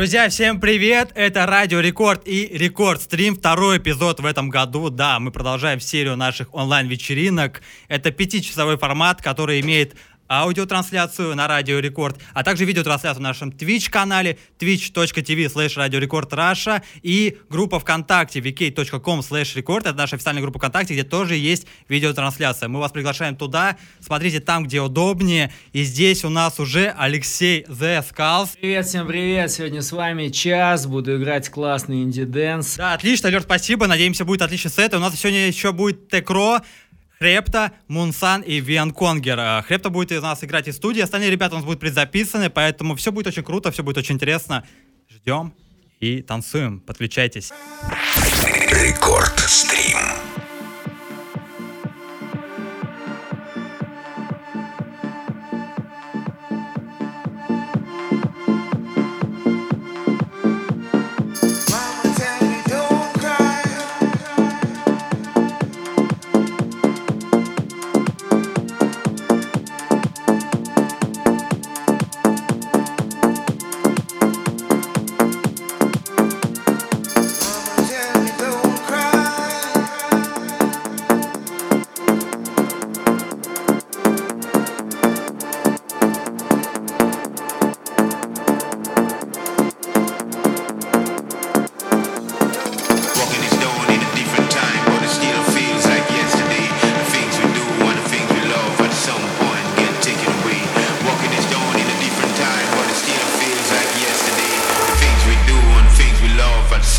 Друзья, всем привет! Это Радио Рекорд и Рекорд Стрим, второй эпизод в этом году. Да, мы продолжаем серию наших онлайн-вечеринок. Это пятичасовой формат, который имеет аудиотрансляцию на Радио Рекорд, а также видеотрансляцию на нашем Twitch-канале twitch.tv slash Russia и группа ВКонтакте vk.com slash record. Это наша официальная группа ВКонтакте, где тоже есть видеотрансляция. Мы вас приглашаем туда. Смотрите там, где удобнее. И здесь у нас уже Алексей Zeskullz. Привет, всем привет. Сегодня с вами час. Буду играть классный indie dance. Да, отлично, Лер, спасибо. Надеемся, будет отличный сет. И у нас сегодня еще будет Текро, Хрепта, Мунсан и Виан Конгер. Э, Хрепта будет у нас играть из студии, остальные ребята у нас будут предзаписаны, поэтому все будет очень круто, все будет очень интересно. Ждем и танцуем. Подключайтесь. Рекорд стрим.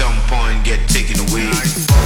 Some point get taken away.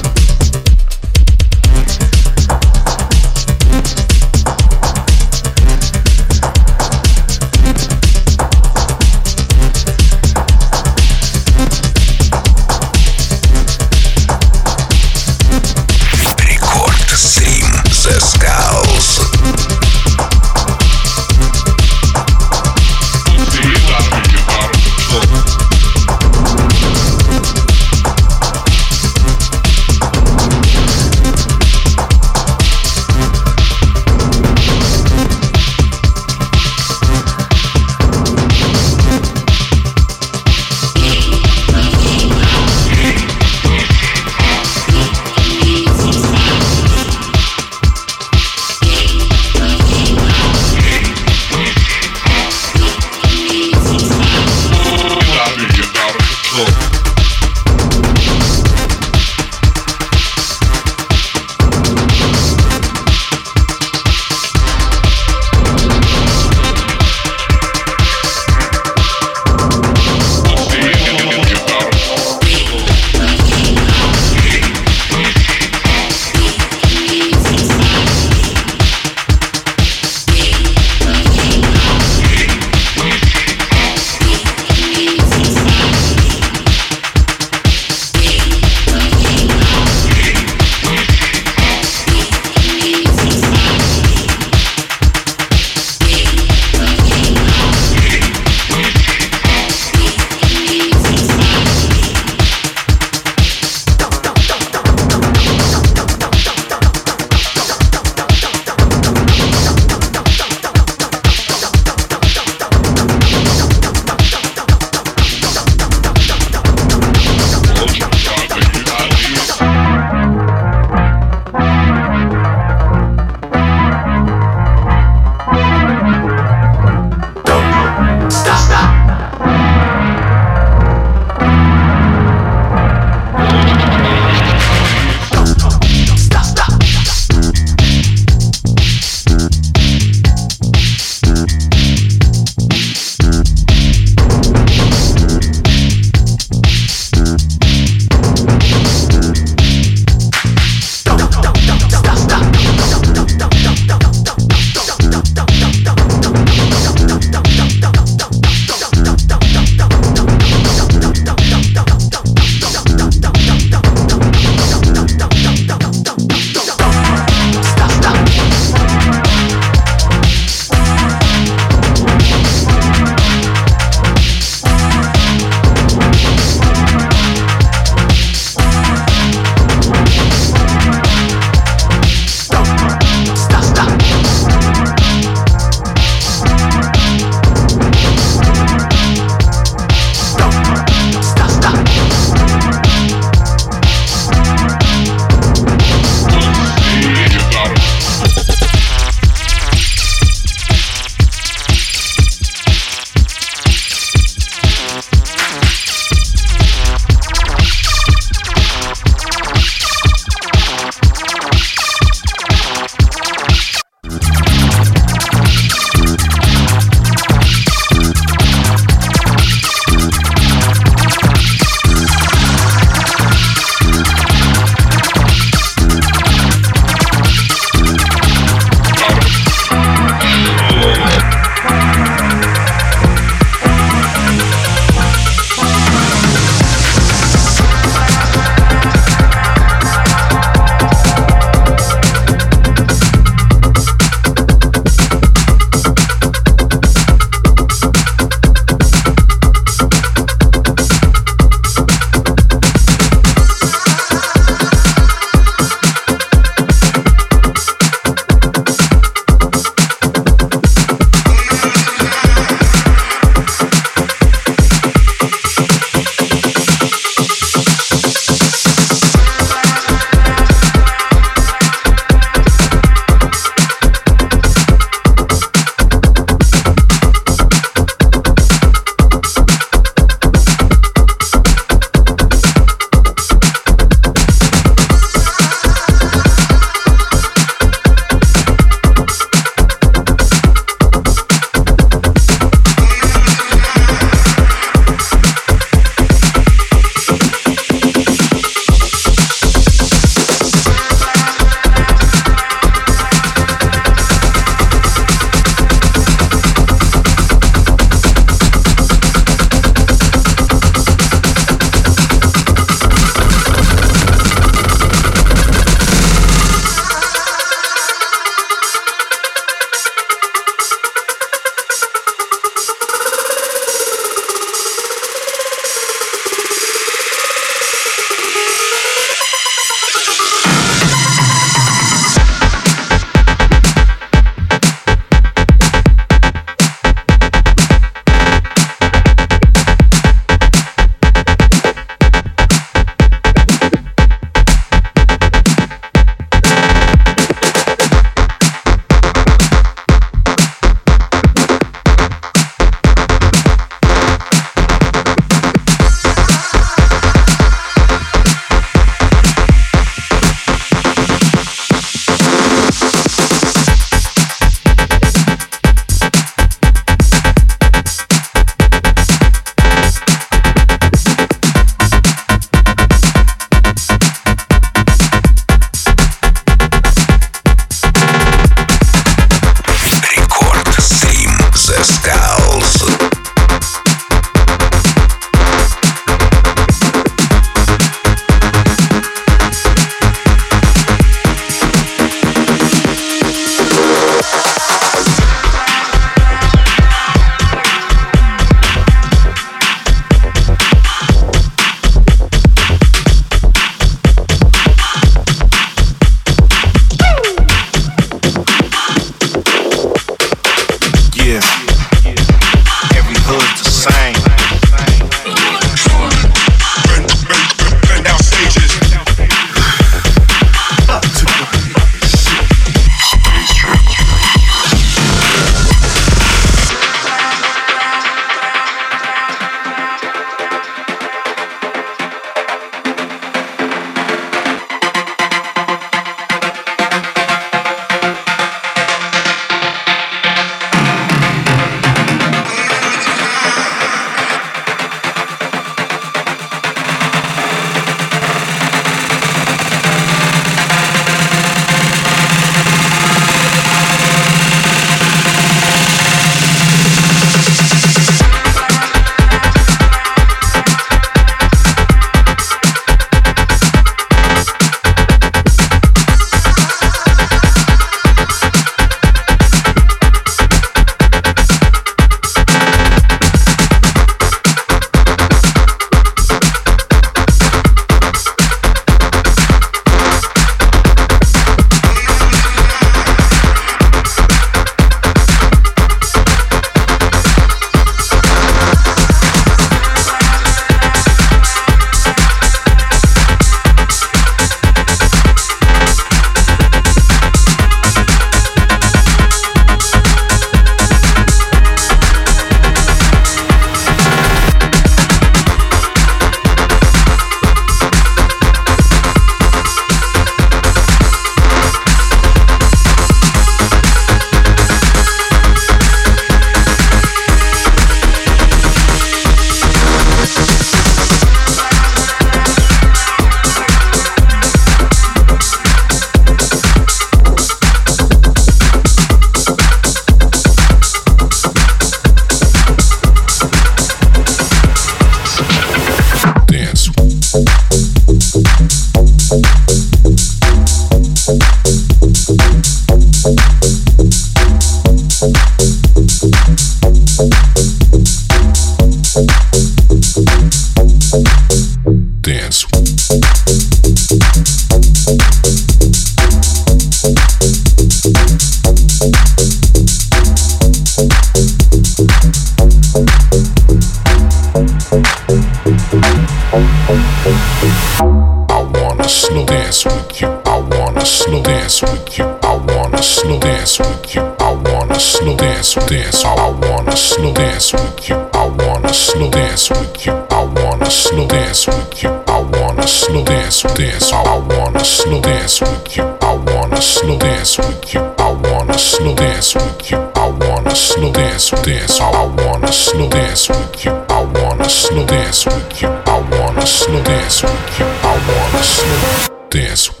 Wanna slow dance with you. I wanna slow dance with you. I wanna slow dance with you. I wanna slow dance, dance. I wanna slow dance with you. I wanna slow dance with you. I wanna slow dance with you. I wanna slow dance.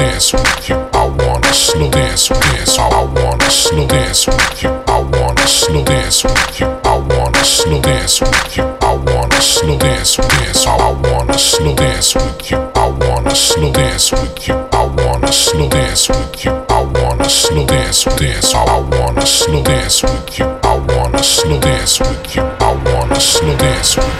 Dance with you. I wanna slow dance, dance. I, wanna slow dance with you. I wanna slow dance with you. I wanna slow dance with you. I wanna slow dance, dance. I, wanna slow dance with you. I wanna slow dance with you. I wanna slow dance with you. I wanna slow dance, dance. I wanna slow dance with you. I wanna slow dance with you. I wanna slow dance with you.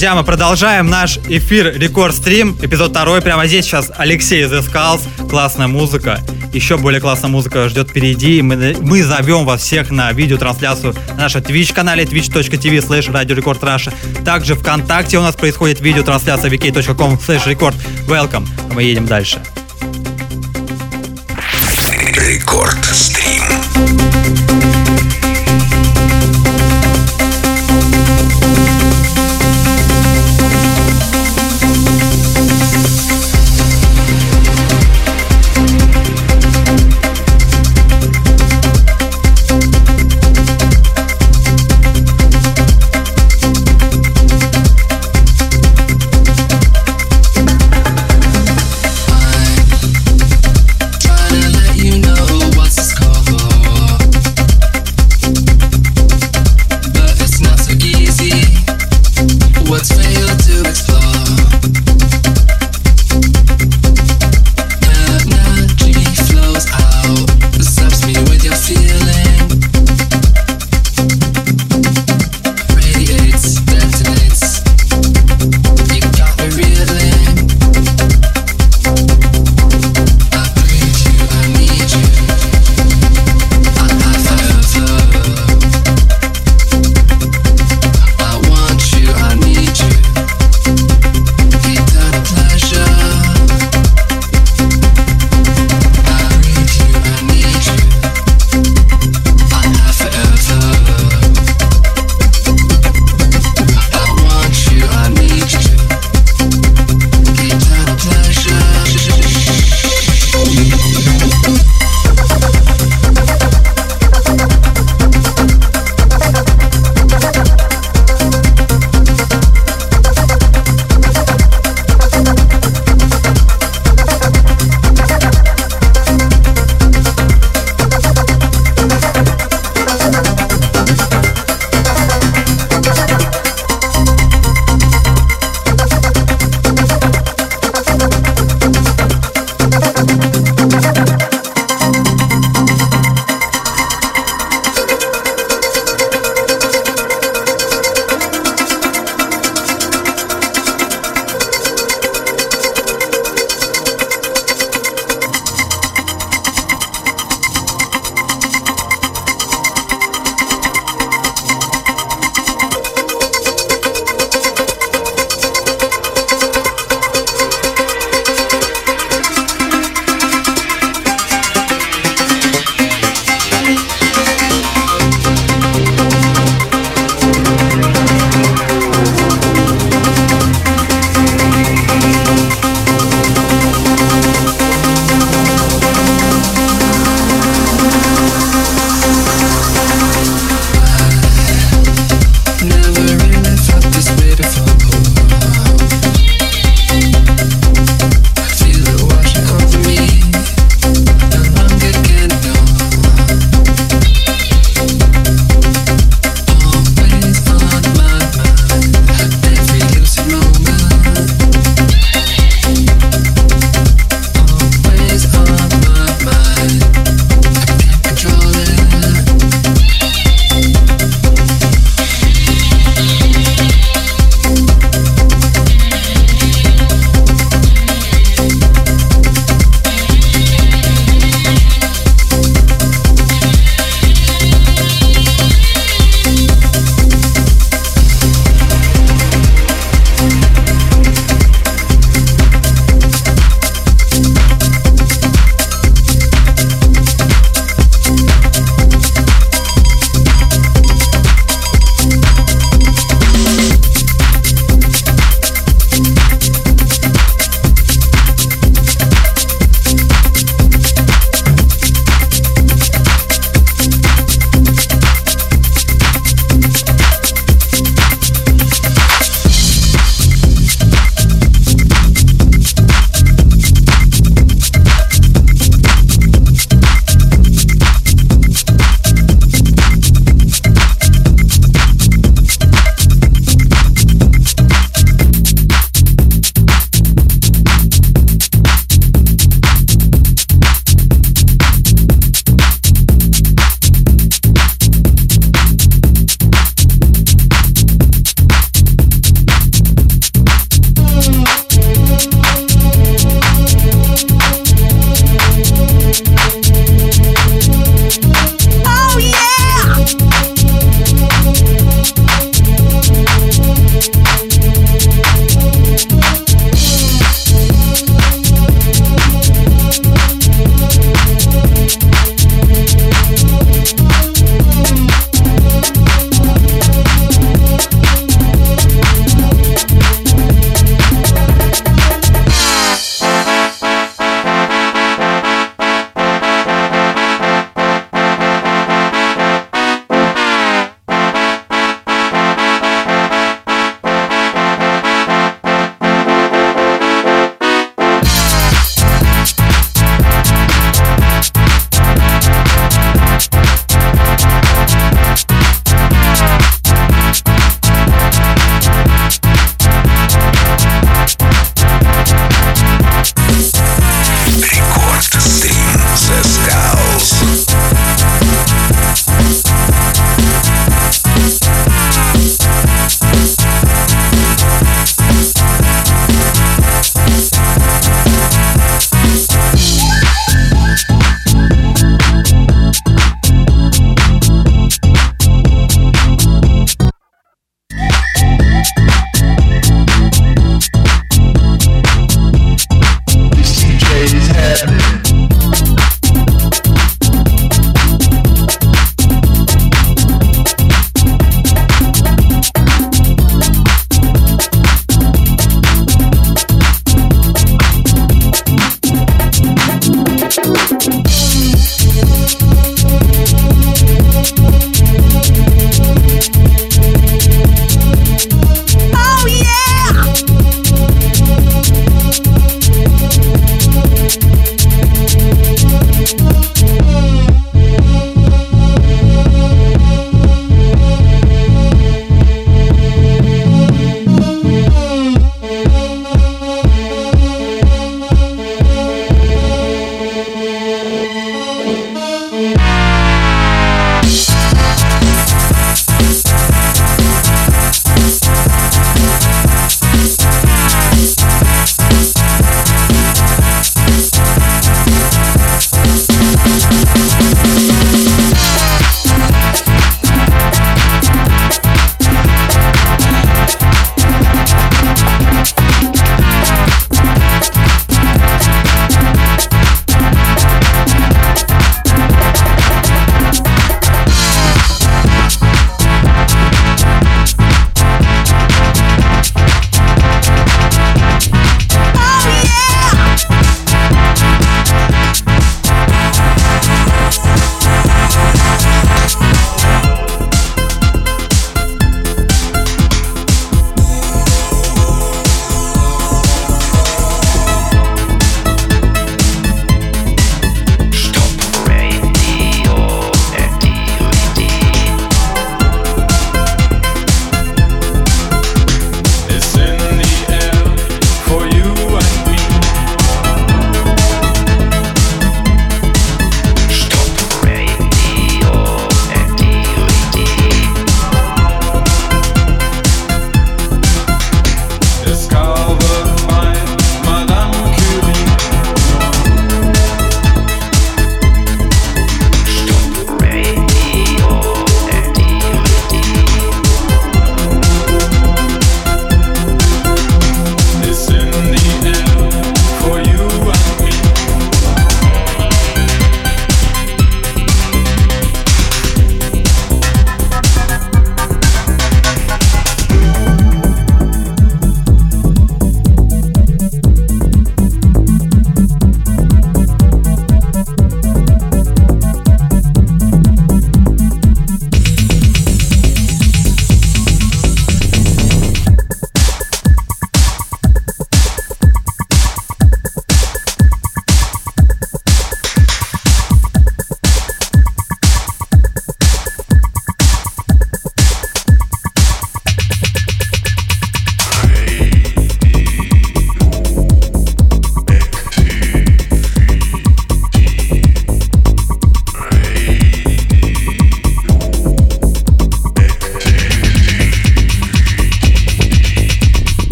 Друзья, мы продолжаем наш эфир Рекорд Стрим, эпизод второй. Прямо здесь сейчас Алексей из Skulls, классная музыка. Еще более классная музыка ждет впереди. Мы, мы зовем вас всех на видеотрансляцию на нашем Twitch-канале twitch.tv slash Radio Record Russia. Также ВКонтакте у нас происходит видеотрансляция vk.com slash record. Welcome. Мы едем дальше. Рекорд стрим.